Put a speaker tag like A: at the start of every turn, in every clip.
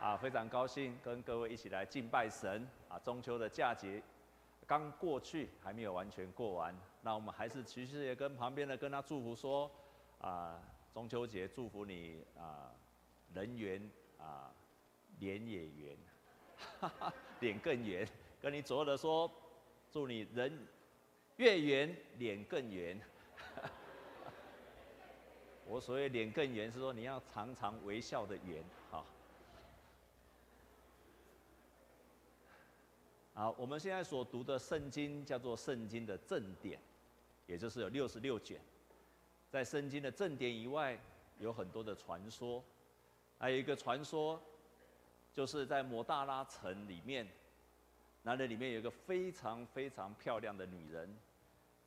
A: 啊，非常高兴跟各位一起来敬拜神啊！中秋的假期刚过去，还没有完全过完，那我们还是其实也跟旁边的跟他祝福说啊，中秋节祝福你啊，人圆啊，脸也圆，哈哈，脸更圆。跟你左右的说，祝你人越圆，脸更圆。我所谓脸更圆，是说你要常常微笑的圆，好。我们现在所读的圣经叫做《圣经的正典》，也就是有六十六卷。在圣经的正典以外，有很多的传说。还有一个传说，就是在抹大拉城里面，那里面有一个非常非常漂亮的女人。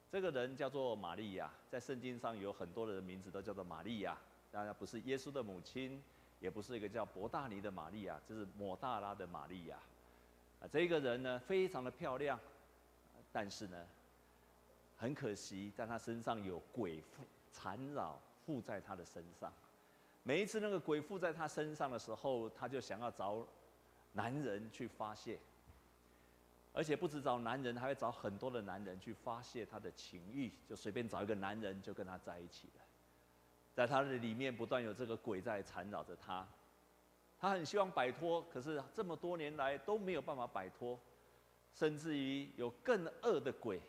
A: 这个人叫做玛利亚，在圣经上有很多的名字都叫做玛利亚。当然不是耶稣的母亲，也不是一个叫伯大尼的玛利亚，这是抹大拉的玛利亚。这个人呢，非常的漂亮，但是呢，很可惜，在他身上有鬼附缠绕附在他的身上。每一次那个鬼附在他身上的时候，他就想要找男人去发泄，而且不止找男人，还会找很多的男人去发泄他的情欲，就随便找一个男人就跟他在一起了。在他的里面不断有这个鬼在缠绕着他。他很希望摆脱，可是这么多年来都没有办法摆脱，甚至于有更恶的鬼，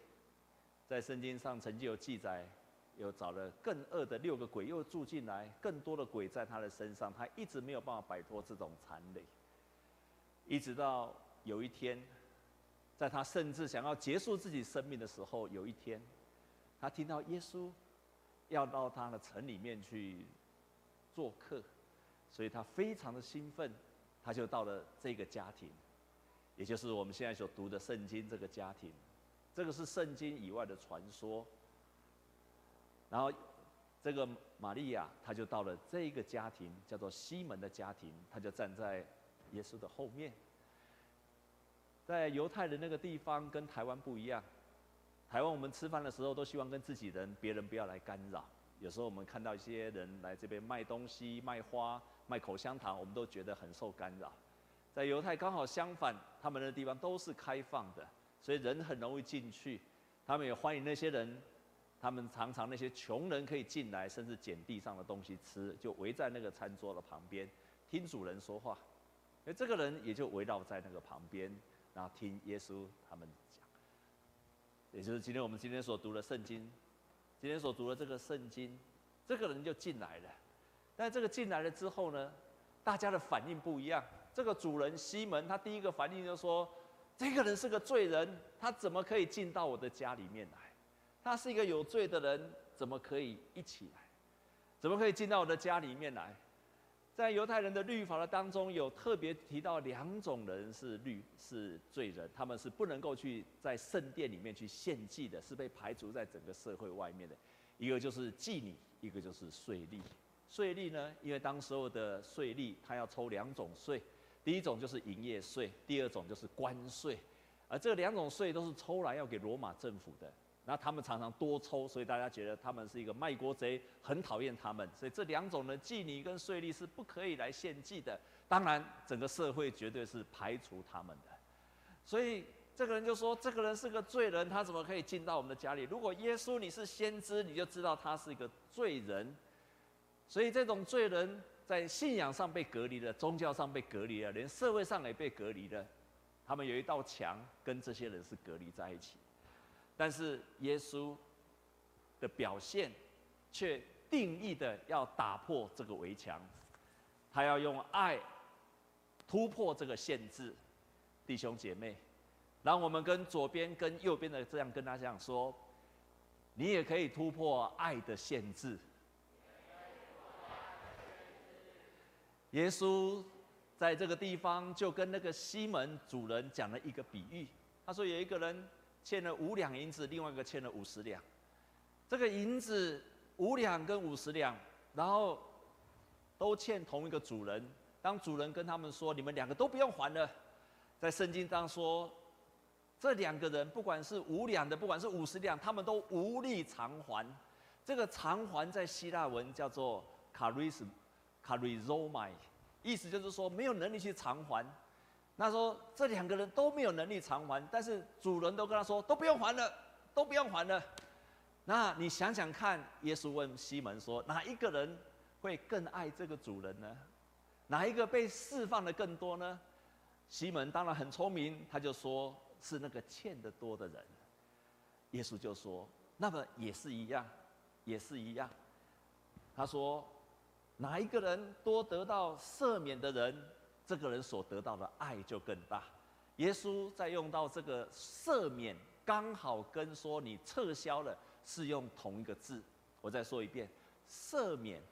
A: 在圣经上曾经有记载，有找了更恶的六个鬼又住进来，更多的鬼在他的身上，他一直没有办法摆脱这种缠累，一直到有一天，在他甚至想要结束自己生命的时候，有一天，他听到耶稣要到他的城里面去做客。所以他非常的兴奋，他就到了这个家庭，也就是我们现在所读的圣经这个家庭，这个是圣经以外的传说。然后这个玛利亚，他就到了这个家庭，叫做西门的家庭，他就站在耶稣的后面。在犹太人那个地方跟台湾不一样，台湾我们吃饭的时候都希望跟自己人、别人不要来干扰。有时候我们看到一些人来这边卖东西、卖花。卖口香糖，我们都觉得很受干扰。在犹太刚好相反，他们的地方都是开放的，所以人很容易进去。他们也欢迎那些人，他们常常那些穷人可以进来，甚至捡地上的东西吃，就围在那个餐桌的旁边听主人说话。而这个人也就围绕在那个旁边，然后听耶稣他们讲。也就是今天我们今天所读的圣经，今天所读的这个圣经，这个人就进来了。但这个进来了之后呢，大家的反应不一样。这个主人西门，他第一个反应就说：“这个人是个罪人，他怎么可以进到我的家里面来？他是一个有罪的人，怎么可以一起来？怎么可以进到我的家里面来？”在犹太人的律法的当中，有特别提到两种人是律是罪人，他们是不能够去在圣殿里面去献祭的，是被排除在整个社会外面的。一个就是妓女，一个就是税吏。税吏呢？因为当时候的税吏，他要抽两种税，第一种就是营业税，第二种就是关税，而这两种税都是抽来要给罗马政府的。那他们常常多抽，所以大家觉得他们是一个卖国贼，很讨厌他们。所以这两种的妓女跟税吏是不可以来献祭的。当然，整个社会绝对是排除他们的。所以这个人就说：“这个人是个罪人，他怎么可以进到我们的家里？如果耶稣你是先知，你就知道他是一个罪人。”所以这种罪人在信仰上被隔离了，宗教上被隔离了，连社会上也被隔离了。他们有一道墙跟这些人是隔离在一起。但是耶稣的表现却定义的要打破这个围墙，他要用爱突破这个限制。弟兄姐妹，让我们跟左边跟右边的这样跟他这样说，你也可以突破爱的限制。耶稣在这个地方就跟那个西门主人讲了一个比喻。他说有一个人欠了五两银子，另外一个欠了五十两。这个银子五两跟五十两，然后都欠同一个主人。当主人跟他们说：“你们两个都不用还了。”在圣经上说，这两个人不管是五两的，不管是五十两，他们都无力偿还。这个偿还在希腊文叫做 charis。卡瑞罗麦，意思就是说没有能力去偿还。那说这两个人都没有能力偿还，但是主人都跟他说都不用还了，都不用还了。那你想想看，耶稣问西门说，哪一个人会更爱这个主人呢？哪一个被释放的更多呢？西门当然很聪明，他就说是那个欠得多的人。耶稣就说，那么也是一样，也是一样。他说，哪一个人多得到赦免的人，这个人所得到的爱就更大。耶稣在用到这个赦免，刚好跟说你撤销了是用同一个字。我再说一遍，赦免，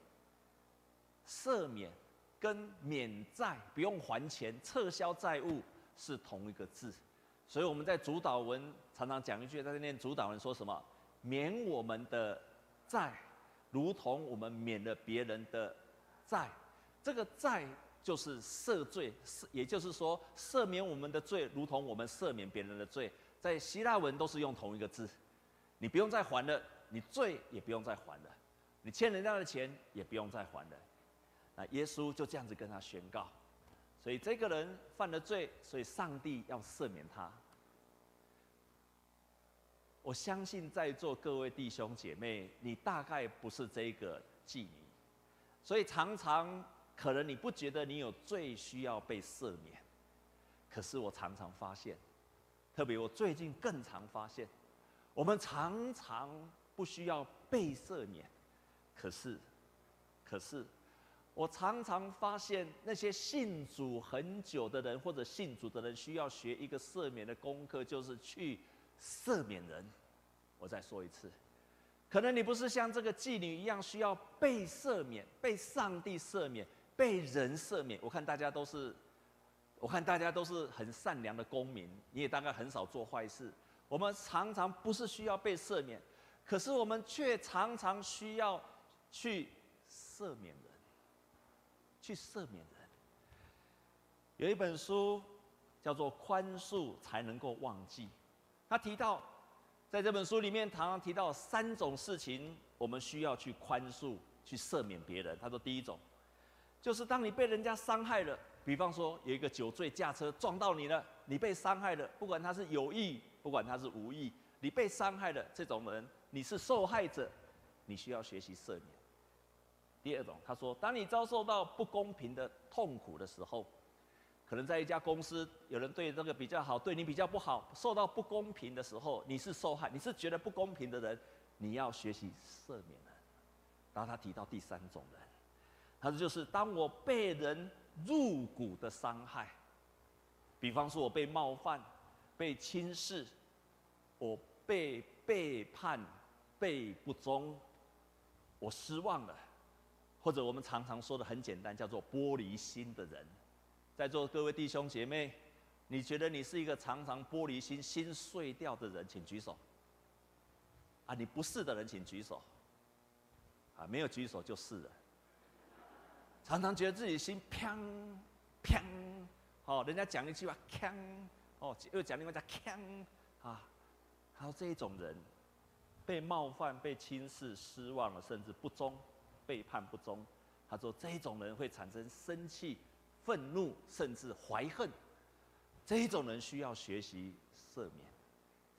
A: 赦免。跟免债不用还钱，撤销债务是同一个字，所以我们在主祷文常常讲一句，在念主祷文说什么？免我们的债，如同我们免了别人的债。这个债就是赦罪，也就是说赦免我们的罪，如同我们赦免别人的罪。在希腊文都是用同一个字，你不用再还了，你罪也不用再还了，你欠人家的钱也不用再还了。那耶稣就这样子跟他宣告，所以这个人犯了罪，所以上帝要赦免他。我相信在座各位弟兄姐妹，你大概不是这个妓女，所以常常可能你不觉得你有罪需要被赦免，可是我常常发现，特别我最近更常发现，我们常常不需要被赦免，可是，可是。我常常发现，那些信主很久的人，或者信主的人，需要学一个赦免的功课，就是去赦免人。我再说一次，可能你不是像这个妓女一样需要被赦免、被上帝赦免、被人赦免。我看大家都是，我看大家都是很善良的公民，你也大概很少做坏事。我们常常不是需要被赦免，可是我们却常常需要去赦免人。去赦免人。有一本书叫做《宽恕才能够忘记》，他提到，在这本书里面，常常提到三种事情，我们需要去宽恕、去赦免别人。他说，第一种，就是当你被人家伤害了，比方说有一个酒醉驾车撞到你了，你被伤害了，不管他是有意，不管他是无意，你被伤害了，这种人你是受害者，你需要学习赦免。第二种，他说，当你遭受到不公平的痛苦的时候，可能在一家公司，有人对这个比较好，对你比较不好，受到不公平的时候，你是受害，你是觉得不公平的人，你要学习赦免人。然后他提到第三种人，他说就是当我被人入骨的伤害，比方说我被冒犯、被轻视，我被背叛、被不忠，我失望了。或者我们常常说的很简单，叫做玻璃心的人，在座各位弟兄姐妹，你觉得你是一个常常玻璃心、心碎掉的人，请举手。啊，你不是的人，请举手。啊，没有举手就是了。常常觉得自己心砰砰，哦，人家讲一句话锵，哦，又讲另外一句锵，啊，还有这一种人，被冒犯、被轻视、失望了，甚至不忠。背叛不忠，他说这种人会产生生气、愤怒，甚至怀恨。这一种人需要学习赦免。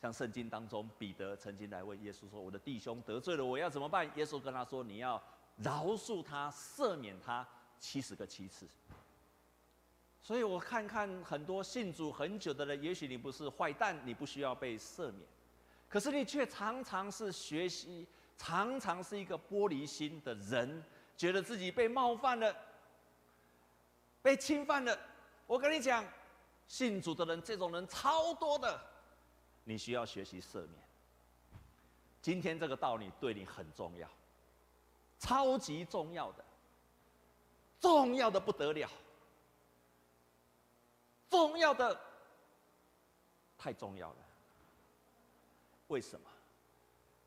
A: 像圣经当中，彼得曾经来问耶稣说：“我的弟兄得罪了，我要怎么办？”耶稣跟他说：“你要饶恕他，赦免他七十个七次。”所以我看看很多信主很久的人，也许你不是坏蛋，你不需要被赦免，可是你却常常是学习。常常是一个玻璃心的人，觉得自己被冒犯了，被侵犯了。我跟你讲，信主的人这种人超多的，你需要学习赦免。今天这个道理对你很重要，超级重要的，重要的不得了，重要的太重要了。为什么？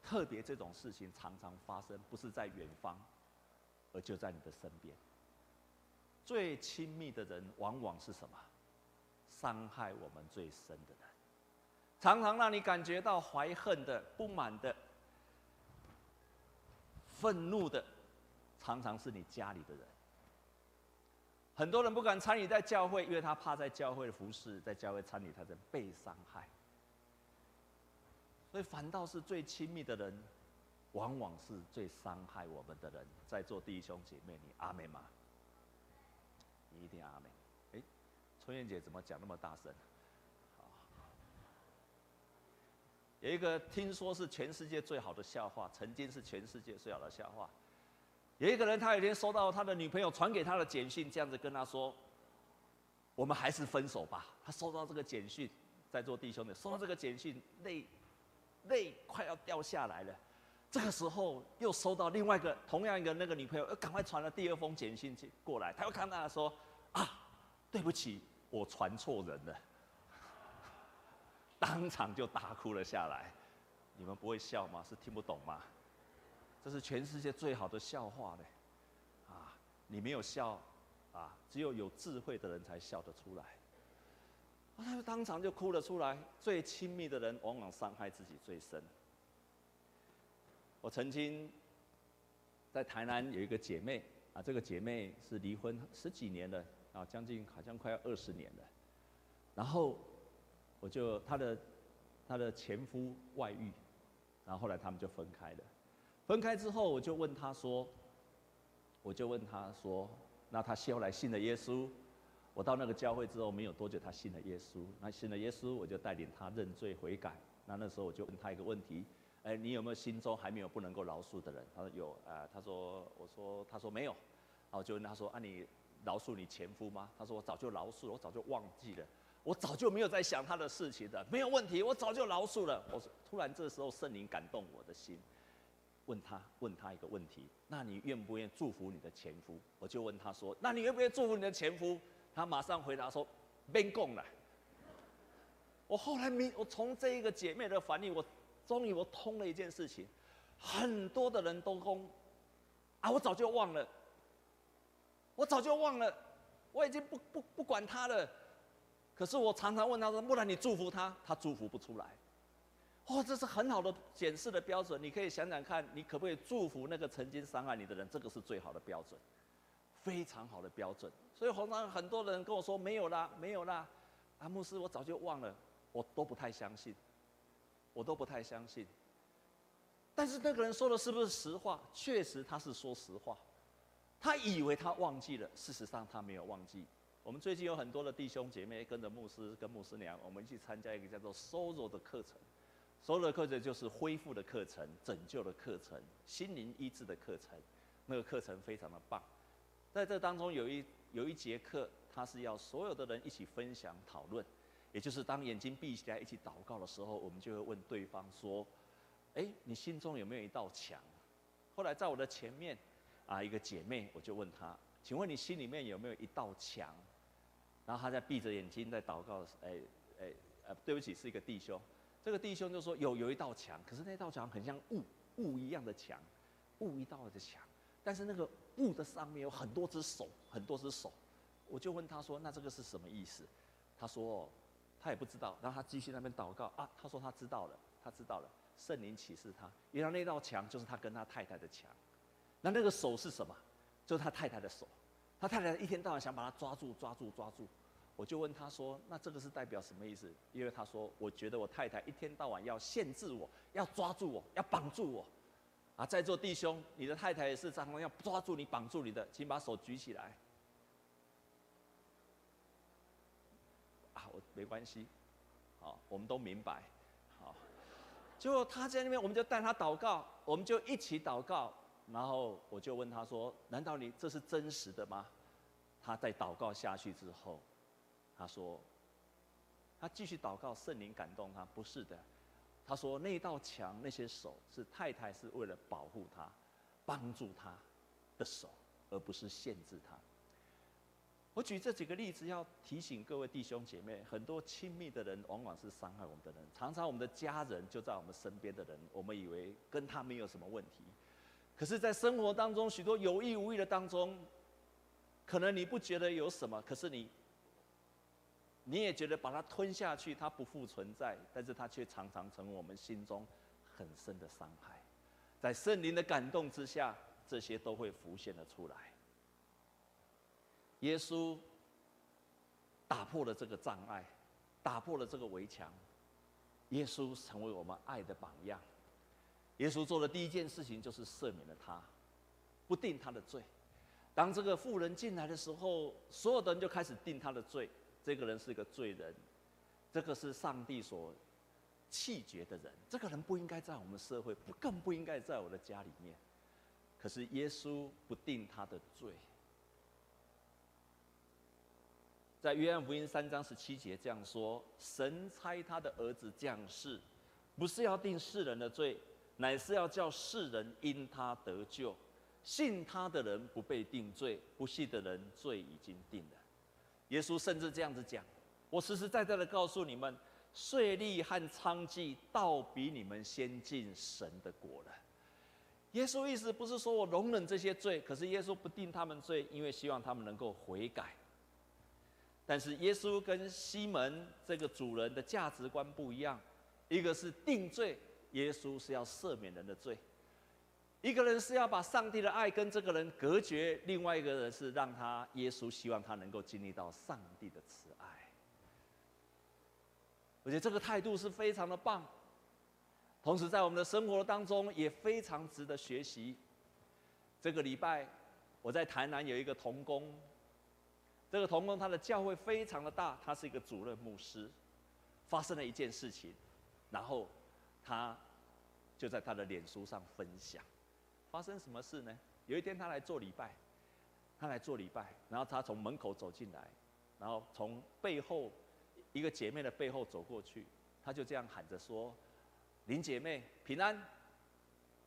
A: 特别这种事情常常发生，不是在远方，而就在你的身边。最亲密的人，往往是什么？伤害我们最深的人，常常让你感觉到怀恨的、不满的、愤怒的，常常是你家里的人。很多人不敢参与在教会，因为他怕在教会的服侍，在教会参与，他在被伤害。所以反倒是最亲密的人，往往是最伤害我们的人。在座弟兄姐妹，你阿们吗？你一定阿们。哎，春燕姐怎么讲那么大声？有一个听说是全世界最好的笑话，曾经是全世界最好的笑话。有一个人，他有一天收到他的女朋友传给他的简讯，这样子跟他说：“我们还是分手吧。”他收到这个简讯，在座弟兄的收到这个简讯，泪泪快要掉下来了。这个时候又收到另外一个同样一个那个女朋友，又赶快传了第二封简讯过来，他又看到他说：“啊，对不起，我传错人了。”当场就大哭了下来。你们不会笑吗？是听不懂吗？这是全世界最好的笑话呢，啊，你没有笑，啊，只有有智慧的人才笑得出来。啊，他就当场就哭了出来。最亲密的人往往伤害自己最深。我曾经在台南有一个姐妹，啊，这个姐妹是离婚十几年了，啊，将近好像快要二十年了。然后我就她的她的前夫外遇，然后后来他们就分开了。分开之后，我就问他说：“我就问他说，那他后来信了耶稣。我到那个教会之后，没有多久，他信了耶稣。那信了耶稣，我就带领他认罪悔改。那那时候我就问他一个问题：哎，你有没有心中还没有不能够饶恕的人？他说有。啊，他说，我说，他说没有。然后就问他说：啊，你饶恕你前夫吗？他说我早就饶恕了，我早就忘记了，我早就没有在想他的事情的，没有问题，我早就饶恕了。我说，突然这时候圣灵感动我的心。”问他问他一个问题，那你愿不愿意祝福你的前夫？我就问他说，那你愿不愿意祝福你的前夫？他马上回答说，免讲了。我后来明，我从这一个姐妹的反应，我终于我通了一件事情，很多的人都讲，啊，我早就忘了，我早就忘了，我已经不不不管他了。可是我常常问他说，不然你祝福他，他祝福不出来。哦，这是很好的检视的标准。你可以想想看，你可不可以祝福那个曾经伤害你的人？这个是最好的标准，非常好的标准。所以，红常很多人跟我说没有啦，没有啦。啊，牧师，我早就忘了，我都不太相信，我都不太相信。但是那个人说的是不是实话？确实他是说实话。他以为他忘记了，事实上他没有忘记。我们最近有很多的弟兄姐妹跟着牧师跟牧师娘，我们一起参加一个叫做 “Sozo” 的课程。所有的课程就是恢复的课程、拯救的课程、心灵医治的课程，那个课程非常的棒。在这当中有一有一节课，它是要所有的人一起分享讨论，也就是当眼睛闭起来一起祷告的时候，我们就会问对方说：“哎，你心中有没有一道墙？”后来在我的前面啊，一个姐妹，我就问她：“请问你心里面有没有一道墙？”然后他在闭着眼睛在祷告的时，哎哎呃，对不起，是一个弟兄。这个弟兄就说有有一道墙，可是那道墙很像雾雾一样的墙，雾一道的墙，但是那个雾的上面有很多只手，很多只手。我就问他说：“那这个是什么意思？”他说：“他也不知道。”然后他继续那边祷告啊，他说他知道了，他知道了，圣灵启示他，原来那道墙就是他跟他太太的墙。那那个手是什么？就是他太太的手。他太太一天到晚想把他抓住，抓住，抓住。我就问他说：“那这个是代表什么意思？”因为他说：“我觉得我太太一天到晚要限制我，要抓住我，要绑住我。”啊，在座弟兄，你的太太也是常常要抓住你、绑住你的，请把手举起来。啊，我没关系，好，我们都明白。好，就他在那边，我们就带他祷告，我们就一起祷告。然后我就问他说：“难道你这是真实的吗？”他在祷告下去之后。他说：“他继续祷告，圣灵感动他。不是的，他说那道墙那些手是太太是为了保护他、帮助他的手，而不是限制他。我举这几个例子，要提醒各位弟兄姐妹：很多亲密的人，往往是伤害我们的人。常常我们的家人就在我们身边的人，我们以为跟他没有什么问题，可是，在生活当中，许多有意无意的当中，可能你不觉得有什么，可是你。”你也觉得把它吞下去，它不复存在，但是它却常常成为我们心中很深的伤害。在圣灵的感动之下，这些都会浮现了出来。耶稣打破了这个障碍，打破了这个围墙。耶稣成为我们爱的榜样。耶稣做的第一件事情就是赦免了他，不定他的罪。当这个妇人进来的时候，所有的人就开始定他的罪。这个人是一个罪人，这个是上帝所弃绝的人。这个人不应该在我们社会，不更不应该在我的家里面。可是耶稣不定他的罪。在约翰福音三章十七节这样说：“神差他的儿子降世，不是要定世人的罪，乃是要叫世人因他得救。信他的人不被定罪，不信的人罪已经定了。”耶稣甚至这样子讲：“我实实在在的告诉你们，税吏和娼妓倒比你们先进神的国了。”耶稣意思不是说我容忍这些罪，可是耶稣不定他们罪，因为希望他们能够悔改。但是耶稣跟西门这个主人的价值观不一样，一个是定罪，耶稣是要赦免人的罪；一个人是要把上帝的爱跟这个人隔绝，另外一个人是让他，耶稣希望他能够经历到上帝的慈爱。我觉得这个态度是非常的棒，同时在我们的生活当中也非常值得学习。这个礼拜我在台南有一个同工。这个同工他的教会非常的大，他是一个主任牧师。发生了一件事情，然后他就在他的脸书上分享。发生什么事呢？有一天他来做礼拜，他来做礼拜，然后他从门口走进来，然后从背后一个姐妹的背后走过去，他就这样喊着说：“林姐妹平安。”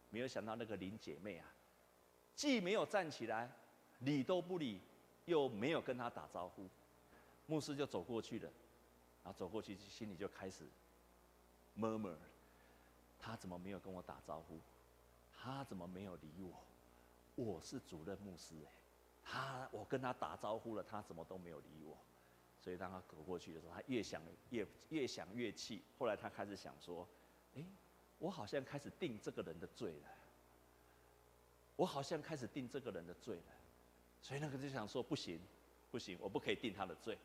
A: 没有想到那个林姐妹啊，既没有站起来，理都不理。又没有跟他打招呼，牧师就走过去了，然后走过去心里就开始 murmur，他怎么没有跟我打招呼？他怎么没有理我？我是主任牧师哎，他我跟他打招呼了，他怎么都没有理我？所以当他走过去的时候，他越想越越想越气。后来他开始想说，哎，我好像开始定这个人的罪了，我好像开始定这个人的罪了。所以那个就想说不行，不行，我不可以定他的罪，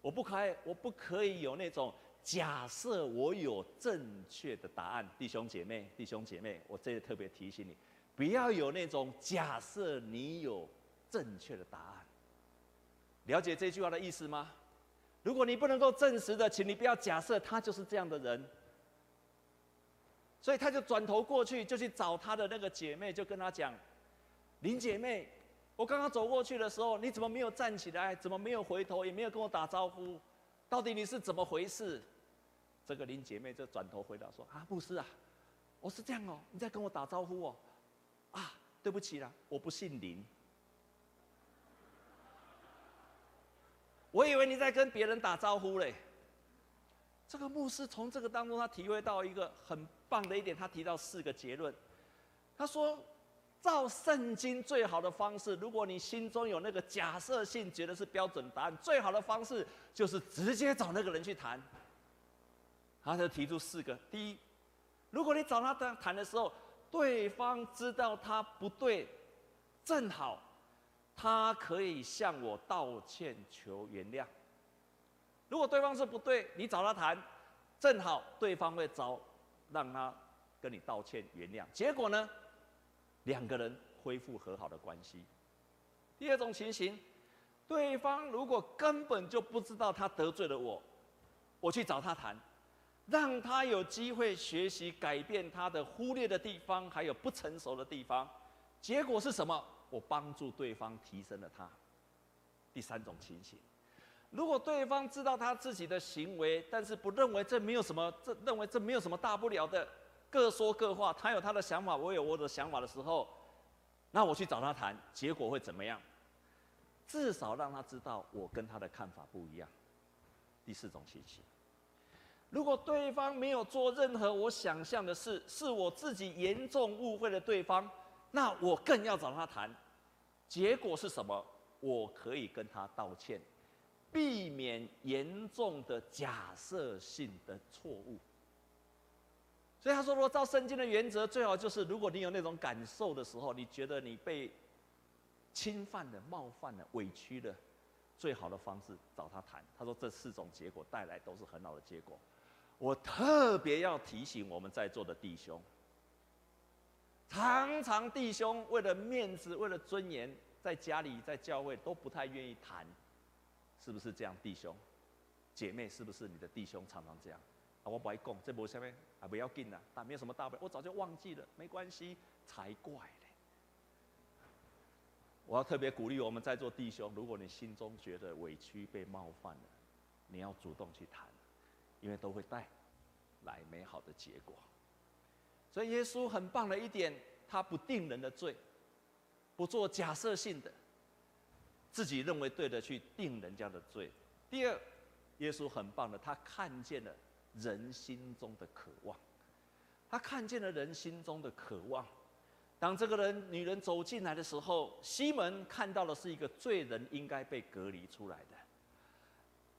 A: 我不可以，我不可以有那种假设我有正确的答案，弟兄姐妹，弟兄姐妹，我这里特别提醒你，不要有那种假设你有正确的答案。了解这句话的意思吗？如果你不能够证实的，请你不要假设他就是这样的人。所以他就转头过去，就去找他的那个姐妹，就跟他讲：“林姐妹。”我刚刚走过去的时候，你怎么没有站起来？怎么没有回头？也没有跟我打招呼？到底你是怎么回事？这个林姐妹就转头回答说：“啊，牧师啊，我是这样哦，你在跟我打招呼哦。啊，对不起啦，我不姓林。我以为你在跟别人打招呼嘞。”这个牧师从这个当中，他体会到一个很棒的一点，他提到四个结论。他说。照圣经最好的方式，如果你心中有那个假设性，觉得是标准答案，最好的方式就是直接找那个人去谈。他就提出四个：第一，如果你找他谈的时候，对方知道他不对，正好他可以向我道歉求原谅。如果对方是不对，你找他谈，正好对方会找让他跟你道歉原谅。结果呢？两个人恢复和好的关系。第二种情形，对方如果根本就不知道他得罪了我，我去找他谈，让他有机会学习改变他的忽略的地方，还有不成熟的地方。结果是什么？我帮助对方提升了他。第三种情形，如果对方知道他自己的行为，但是不认为这没有什么，这认为这没有什么大不了的。各说各话，他有他的想法，我有我的想法的时候，那我去找他谈，结果会怎么样？至少让他知道我跟他的看法不一样。第四种情形，如果对方没有做任何我想象的事，是我自己严重误会了对方，那我更要找他谈。结果是什么？我可以跟他道歉，避免严重的假设性的错误。所以他说：“如果照圣经的原则，最好就是，如果你有那种感受的时候，你觉得你被侵犯了、冒犯了、委屈了，最好的方式找他谈。他说这四种结果带来都是很好的结果。我特别要提醒我们在座的弟兄，常常弟兄为了面子、为了尊严，在家里、在教会都不太愿意谈，是不是这样？弟兄、姐妹，是不是你的弟兄常常这样？啊，我不爱讲，这不下面，啊，不要紧啦，但没有什么大不了，我早就忘记了，没关系，才怪嘞。我要特别鼓励我们在座弟兄，如果你心中觉得委屈、被冒犯了，你要主动去谈，因为都会带来美好的结果。所以耶稣很棒的一点，他不定人的罪，不做假设性的，自己认为对的去定人家的罪。第二，耶稣很棒的，他看见了。人心中的渴望，他看见了人心中的渴望。当这个人女人走进来的时候，西门看到的是一个罪人，应该被隔离出来的。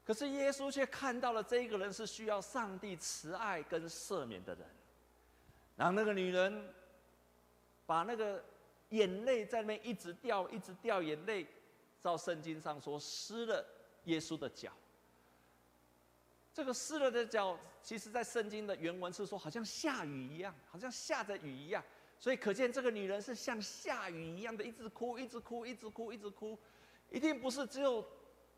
A: 可是耶稣却看到了这个人是需要上帝慈爱跟赦免的人。然后那个女人把那个眼泪在那边一直掉，一直掉眼泪，照圣经上说，湿了耶稣的脚。这个湿了的脚，其实在圣经的原文是说，好像下雨一样，好像下着雨一样。所以可见这个女人是像下雨一样的，一直哭，一直哭，一直哭，一直哭，一定不是只有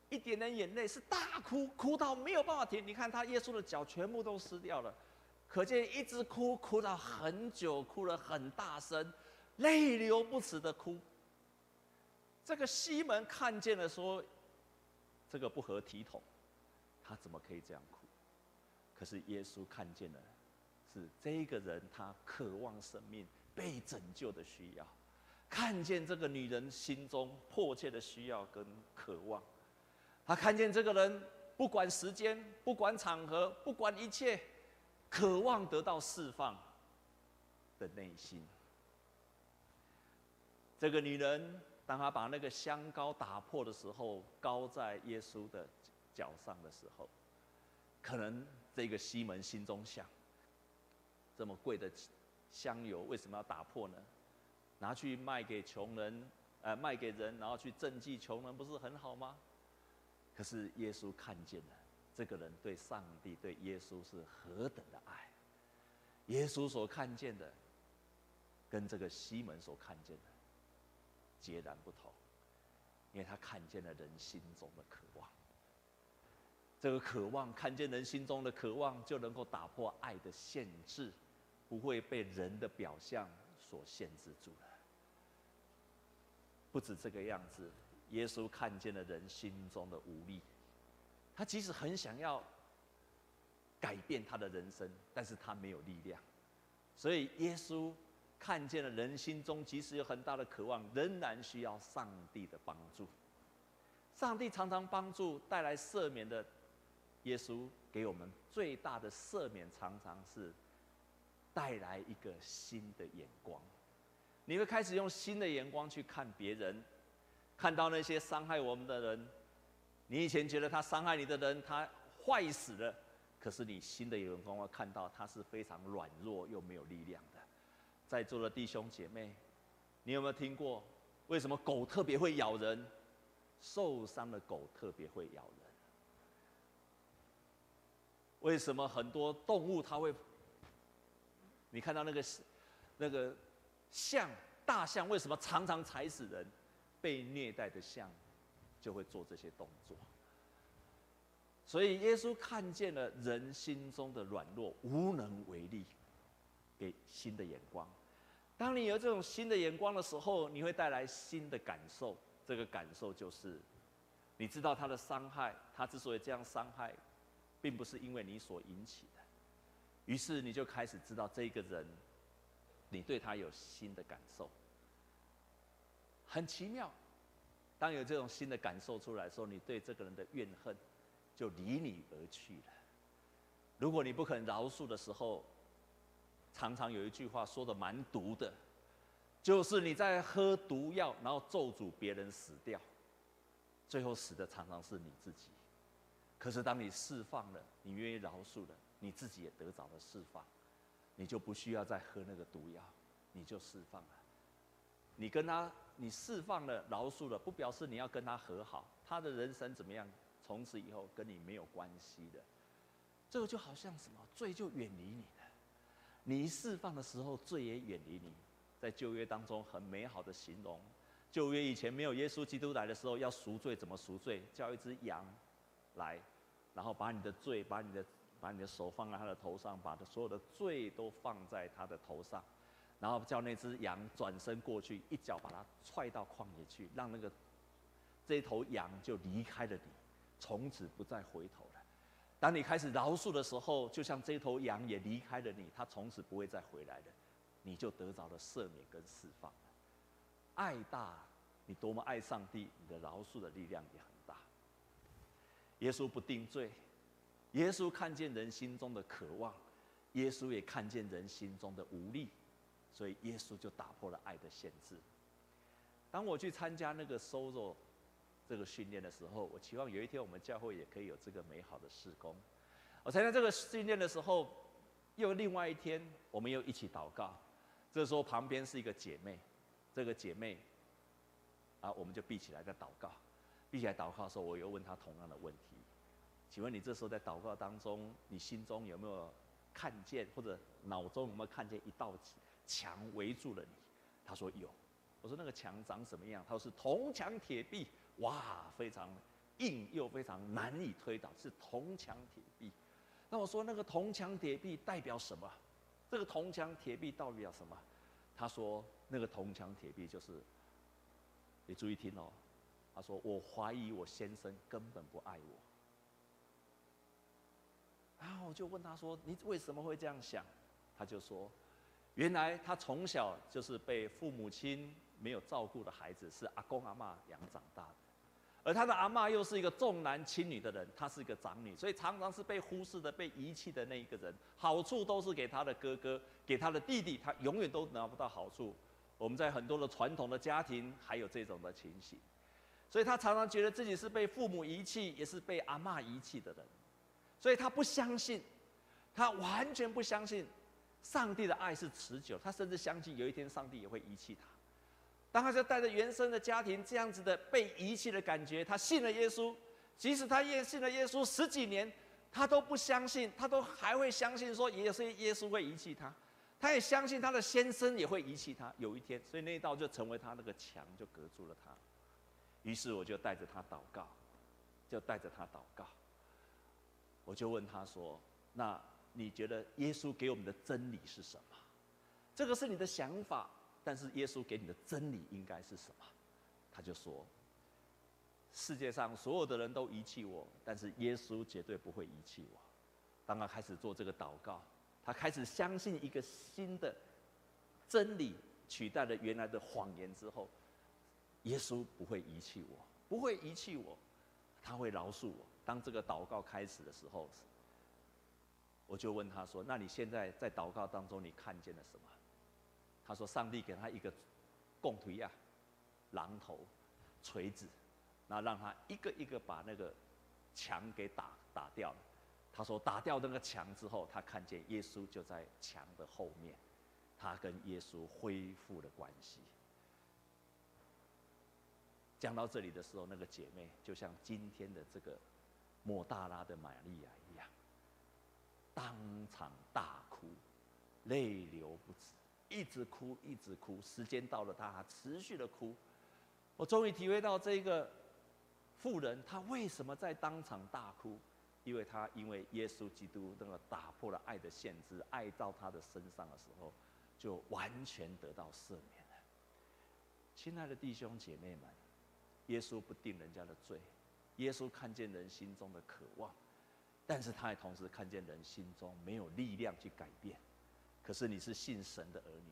A: 一点点眼泪，是大哭，哭到没有办法停。你看他耶稣的脚全部都湿掉了，可见一直哭，哭到很久，哭了很大声，泪流不止的哭。这个西门看见了，说：“这个不合体统。”他怎么可以这样哭？可是耶稣看见了，是这个人他渴望生命被拯救的需要，看见这个女人心中迫切的需要跟渴望，他看见这个人不管时间、不管场合、不管一切，渴望得到释放的内心。这个女人当她把那个香膏打破的时候，膏在耶稣的。脚上的时候，可能这个西门心中想：这么贵的香油为什么要打破呢？拿去卖给穷人，呃，卖给人，然后去赈济穷人，不是很好吗？可是耶稣看见了这个人对上帝、对耶稣是何等的爱。耶稣所看见的，跟这个西门所看见的截然不同，因为他看见了人心中的渴望。这个渴望，看见人心中的渴望，就能够打破爱的限制，不会被人的表象所限制住了。不止这个样子，耶稣看见了人心中的无力，他即使很想要改变他的人生，但是他没有力量。所以耶稣看见了人心中即使有很大的渴望，仍然需要上帝的帮助。上帝常常帮助带来赦免的。耶稣给我们最大的赦免，常常是带来一个新的眼光。你会开始用新的眼光去看别人，看到那些伤害我们的人。你以前觉得他伤害你的人，他坏死了，可是你新的眼光会看到他是非常软弱又没有力量的。在座的弟兄姐妹，你有没有听过为什么狗特别会咬人？受伤的狗特别会咬人。为什么很多动物它会？你看到那个那个象，大象为什么常常踩死人？被虐待的象就会做这些动作。所以耶稣看见了人心中的软弱，无能为力，给新的眼光。当你有这种新的眼光的时候，你会带来新的感受。这个感受就是，你知道他的伤害，他之所以这样伤害。并不是因为你所引起的，于是你就开始知道这个人，你对他有新的感受，很奇妙。当有这种新的感受出来的时候，你对这个人的怨恨就离你而去了。如果你不肯饶恕的时候，常常有一句话说的蛮毒的，就是你在喝毒药，然后咒诅别人死掉，最后死的常常是你自己。可是，当你释放了，你愿意饶恕了，你自己也得着了释放，你就不需要再喝那个毒药，你就释放了。你跟他，你释放了、饶恕了，不表示你要跟他和好，他的人生怎么样，从此以后跟你没有关系的。这个就好像什么，罪就远离你了。你一释放的时候，罪也远离你。在旧约当中很美好的形容，旧约以前没有耶稣基督来的时候，要赎罪怎么赎罪？叫一只羊来，然后把你的罪，把你的把你的手放在他的头上，把他所有的罪都放在他的头上。然后叫那只羊转身过去，一脚把它踹到旷野去，让那个这头羊就离开了你，从此不再回头了。当你开始饶恕的时候，就像这头羊也离开了你，它从此不会再回来了，你就得着了赦免跟释放了。爱大，你多么爱上帝，你的饶恕的力量也很大。耶稣不定罪，耶稣看见人心中的渴望，耶稣也看见人心中的无力。所以耶稣就打破了爱的限制。当我去参加那个 Sozo 这个训练的时候，我期望有一天我们教会也可以有这个美好的事工。我参加这个训练的时候，又另外一天我们又一起祷告。这时候旁边是一个姐妹，这个姐妹啊，我们就闭起来在祷告。闭起来祷告的时候，我又问她同样的问题：请问你这时候在祷告当中，你心中有没有看见，或者脑中有没有看见一道？墙围住了你，他说有，我说那个墙长什么样？他说是铜墙铁壁，哇，非常硬又非常难以推倒，是铜墙铁壁。那我说那个铜墙铁壁代表什么？这个铜墙铁壁代表什么？他说那个铜墙铁壁就是，你注意听哦，他说我怀疑我先生根本不爱我。然后我就问他说你为什么会这样想？他就说。原来他从小就是被父母亲没有照顾的孩子，是阿公阿嬷养长大的，而他的阿嬷又是一个重男轻女的人，她是一个长女，所以常常是被忽视的、被遗弃的那一个人，好处都是给他的哥哥、给他的弟弟，他永远都拿不到好处。我们在很多的传统的家庭还有这种的情形，所以他常常觉得自己是被父母遗弃，也是被阿嬷遗弃的人，所以他不相信，他完全不相信。上帝的爱是持久，他甚至相信有一天上帝也会遗弃他。当他就带着原生的家庭这样子的被遗弃的感觉，他信了耶稣，即使他也信了耶稣十几年，他都不相信，他都还会相信说也是耶稣会遗弃他，他也相信他的先生也会遗弃他，有一天，所以那一道就成为他那个墙，就隔住了他。于是我就带着他祷告，就带着他祷告，我就问他说：“那？”你觉得耶稣给我们的真理是什么？这个是你的想法，但是耶稣给你的真理应该是什么？他就说：世界上所有的人都遗弃我，但是耶稣绝对不会遗弃我。当他开始做这个祷告，他开始相信一个新的真理，取代了原来的谎言之后，耶稣不会遗弃我，不会遗弃我，他会饶恕我。当这个祷告开始的时候。我就问他说：“那你现在在祷告当中，你看见了什么？”他说：“上帝给他一个共推啊，榔头、锤子，那让他一个一个把那个墙给打打掉了。”他说：“打掉那个墙之后，他看见耶稣就在墙的后面，他跟耶稣恢复了关系。”讲到这里的时候，那个姐妹就像今天的这个莫大拉的玛利亚一样。当场大哭，泪流不止，一直哭，一直哭。时间到了，他还持续的哭。我终于体会到这个妇人，她为什么在当场大哭？因为她因为耶稣基督那个打破了爱的限制，爱到她的身上的时候，就完全得到赦免了。亲爱的弟兄姐妹们，耶稣不定人家的罪，耶稣看见人心中的渴望。但是他也同时看见人心中没有力量去改变，可是你是信神的儿女，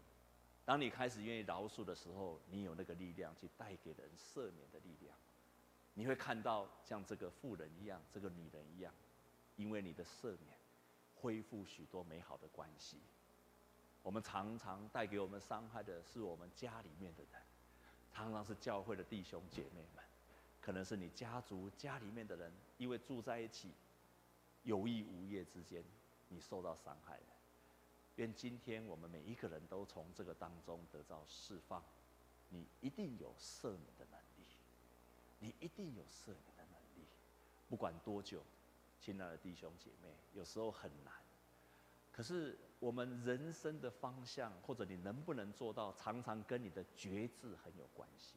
A: 当你开始愿意饶恕的时候，你有那个力量去带给人赦免的力量。你会看到像这个妇人一样，这个女人一样，因为你的赦免，恢复许多美好的关系。我们常常带给我们伤害的是我们家里面的人，常常是教会的弟兄姐妹们，可能是你家族家里面的人，因为住在一起。有意无意之间，你受到伤害了。愿今天我们每一个人都从这个当中得到释放，你一定有赦免的能力，你一定有赦免的能力。不管多久，亲爱的弟兄姐妹，有时候很难。可是我们人生的方向，或者你能不能做到，常常跟你的觉知很有关系。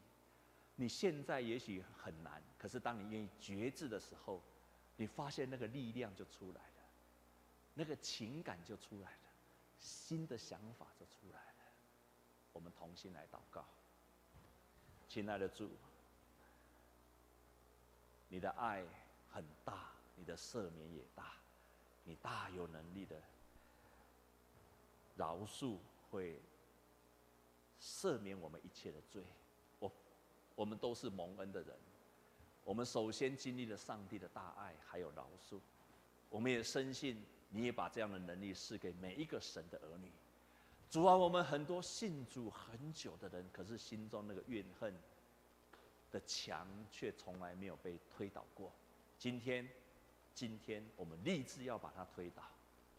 A: 你现在也许很难，可是当你愿意觉知的时候，你发现那个力量就出来了，那个情感就出来了，新的想法就出来了。我们同心来祷告，亲爱的主，你的爱很大，你的赦免也大，你大有能力的饶恕，会赦免我们一切的罪。我，我们都是蒙恩的人，我们首先经历了上帝的大爱，还有饶恕。我们也深信，你也把这样的能力赐给每一个神的儿女。主啊，我们很多信主很久的人，可是心中那个怨恨的墙却从来没有被推倒过。今天，今天我们立志要把它推倒，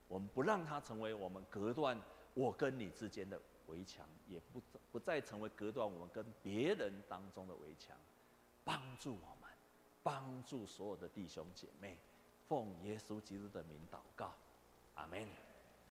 A: 我们不让它成为我们隔断我跟你之间的围墙，也不不再成为隔断我们跟别人当中的围墙。帮助我，帮助所有的弟兄姐妹，奉耶稣基督的名祷告，阿门。